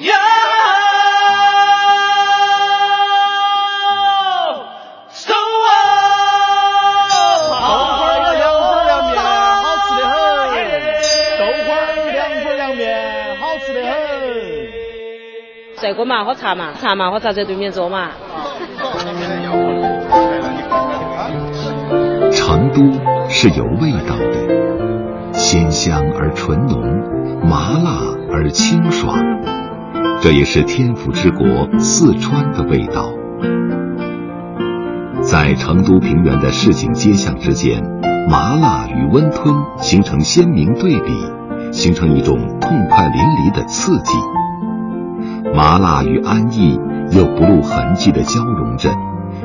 呀。so 啊。豆花有凉粉凉面好吃的很。豆花凉粉凉面好吃的很。帅哥嘛喝茶嘛茶嘛喝茶在对面坐嘛。成都是有味道的。鲜香而醇浓，麻辣而清爽，这也是天府之国四川的味道。在成都平原的市井街巷之间，麻辣与温吞形成鲜明对比，形成一种痛快淋漓的刺激。麻辣与安逸又不露痕迹的交融着，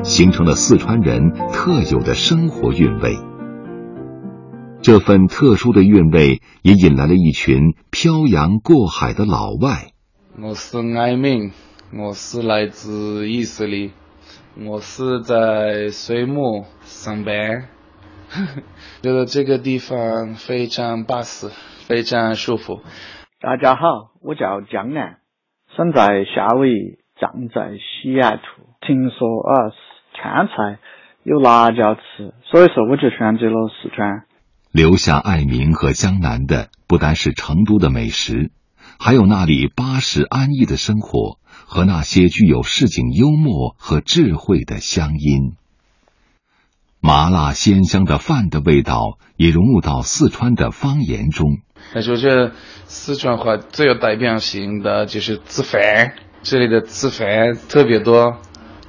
形成了四川人特有的生活韵味。这份特殊的韵味也引来了一群漂洋过海的老外。我是艾明，我是来自以色列。我是在水木上班，觉得这个地方非常巴适，非常舒服。大家好，我叫江南，生在夏威夷，长在西雅图。听说啊，川菜有辣椒吃，所以说我就选择了四川。留下爱民和江南的不单是成都的美食，还有那里巴适安逸的生活。和那些具有市井幽默和智慧的乡音，麻辣鲜香的饭的味道也融入到四川的方言中。但是我觉得四川话最有代表性的就是吃饭，这里的吃饭特别多。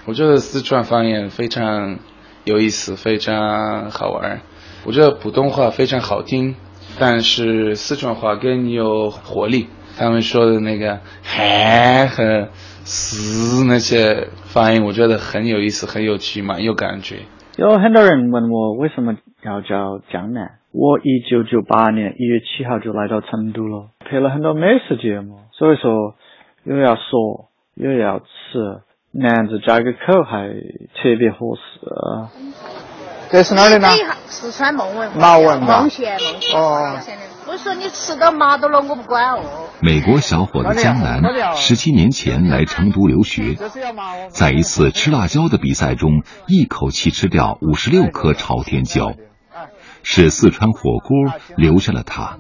我觉得四川方言非常有意思，非常好玩。我觉得普通话非常好听，但是四川话更有活力。他们说的那个“嗨”和“嘶”那些发音，我觉得很有意思，很有趣，蛮有感觉。有很多人问我为什么要叫江南。我一九九八年一月七号就来到成都了，拍了很多美食节目，所以说又要说又要吃，南字加个口还特别合适。这是哪里呢？四川孟文，马文孟县，孟县。哦。我说你吃到麻到了，我不管哦。美国小伙子江南十七年前来成都留学，在一次吃辣椒的比赛中，一口气吃掉五十六颗朝天椒，是四川火锅留下了他。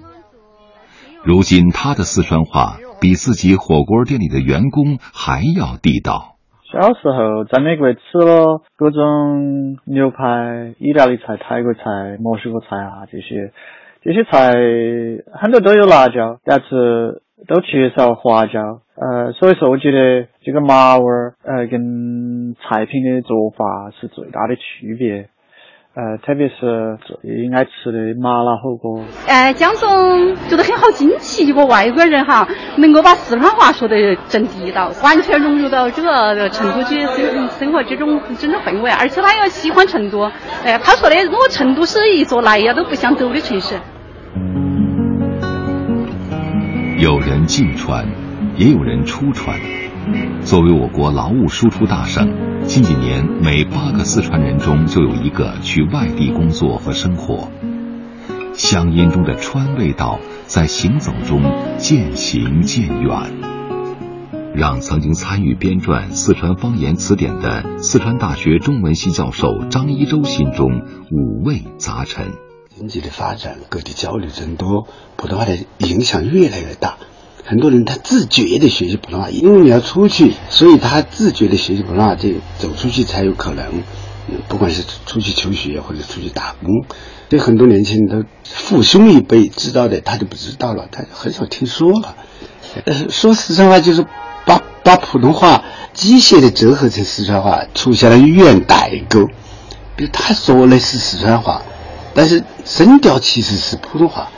如今他的四川话比自己火锅店里的员工还要地道。小时候在美国吃了各种牛排、意大利菜、泰国菜、墨西哥菜啊，这些这些菜很多都有辣椒，但是都缺少花椒。呃，所以说我觉得这个麻味儿呃跟菜品的做法是最大的区别。呃，特别是最爱吃的麻辣火锅。哎，江总觉得很好惊奇，一个外国人哈，能够把四川话说得真地道，完全融入到这个成都去生生活这种这种氛围，而且他又喜欢成都。哎，他说的，我成都是一座来呀都不想走的城市。有人进川，也有人出川。作为我国劳务输出大省。近几年，每八个四川人中就有一个去外地工作和生活。乡音中的川味道在行走中渐行渐远，让曾经参与编撰《四川方言词典》的四川大学中文系教授张一舟心中五味杂陈。经济的发展，各地交流增多，普通话的影响越来越大。很多人他自觉的学习普通话，因为你要出去，所以他自觉的学习普通话，这走出去才有可能。不管是出去求学或者出去打工，对很多年轻人都父兄一辈知道的，他就不知道了，他很少听说了。呃，说四川话就是把把普通话机械的折合成四川话，出现了语言代沟。比如他说的是四川话，但是声调其实是普通话。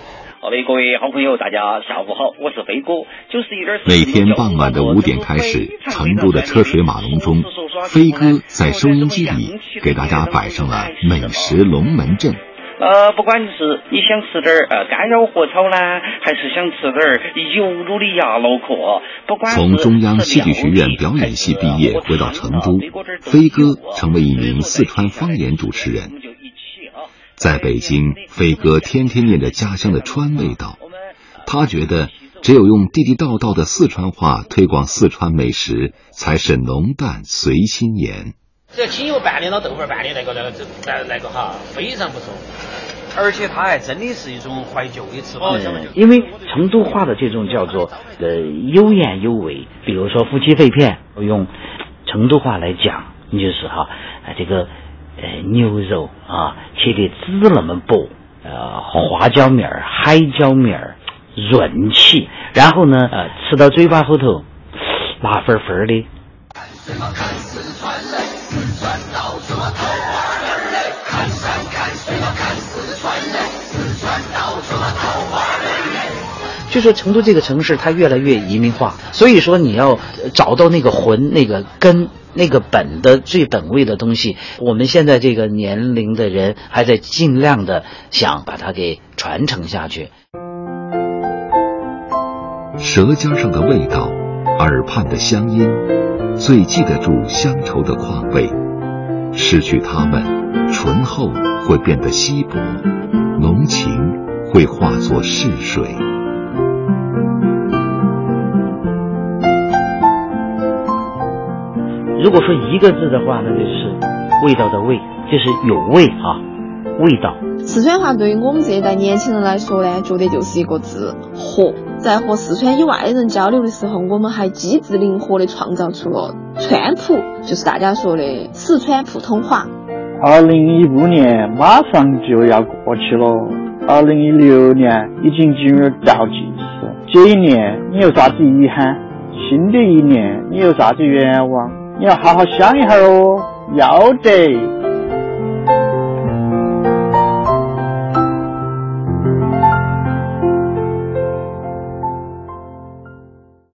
各位各位好朋友，大家下午好，我是飞哥，就是一点。每天傍晚的五点开始，成都的车水马龙中，飞哥在收音机里给大家摆上了美食龙门阵。呃，不管你是你想吃点儿呃干腰火炒呢，还是想吃点儿油卤的鸭脑壳，不管从中央戏剧学院表演系毕业回到成都，飞哥成为一名四川方言主持人。在北京，飞哥天天念着家乡的川味道。他觉得，只有用地地道道的四川话推广四川美食，才是浓淡随心言。这清油拌的老豆腐拌的那个那个那那个哈，非常不错。而且它还真的是一种怀旧的吃法。因为成都话的这种叫做呃有言有味，比如说夫妻肺片，用成都话来讲，你就是哈，这个呃牛肉啊切的只那么薄，呃花椒面儿、海椒面儿润气，然后呢呃吃到嘴巴后头辣粉粉的。就说成都这个城市，它越来越移民化，所以说你要找到那个魂、那个根、那个本的最本位的东西，我们现在这个年龄的人还在尽量的想把它给传承下去。舌尖上的味道，耳畔的乡音，最记得住乡愁的况味。失去它们，醇厚会变得稀薄，浓情会化作逝水。如果说一个字的话，那就是味道的味，就是有味啊，味道。四川话对于我们这一代年轻人来说呢，觉得就是一个字“活”。在和四川以外的人交流的时候，我们还机智灵活地创造出了川普，就是大家说的四川普通话。二零一五年马上就要过去了，二零一六年已经进入倒计时。这一年你有啥子遗憾？新的一年你有啥子愿望？你要好好想一下哦，要得。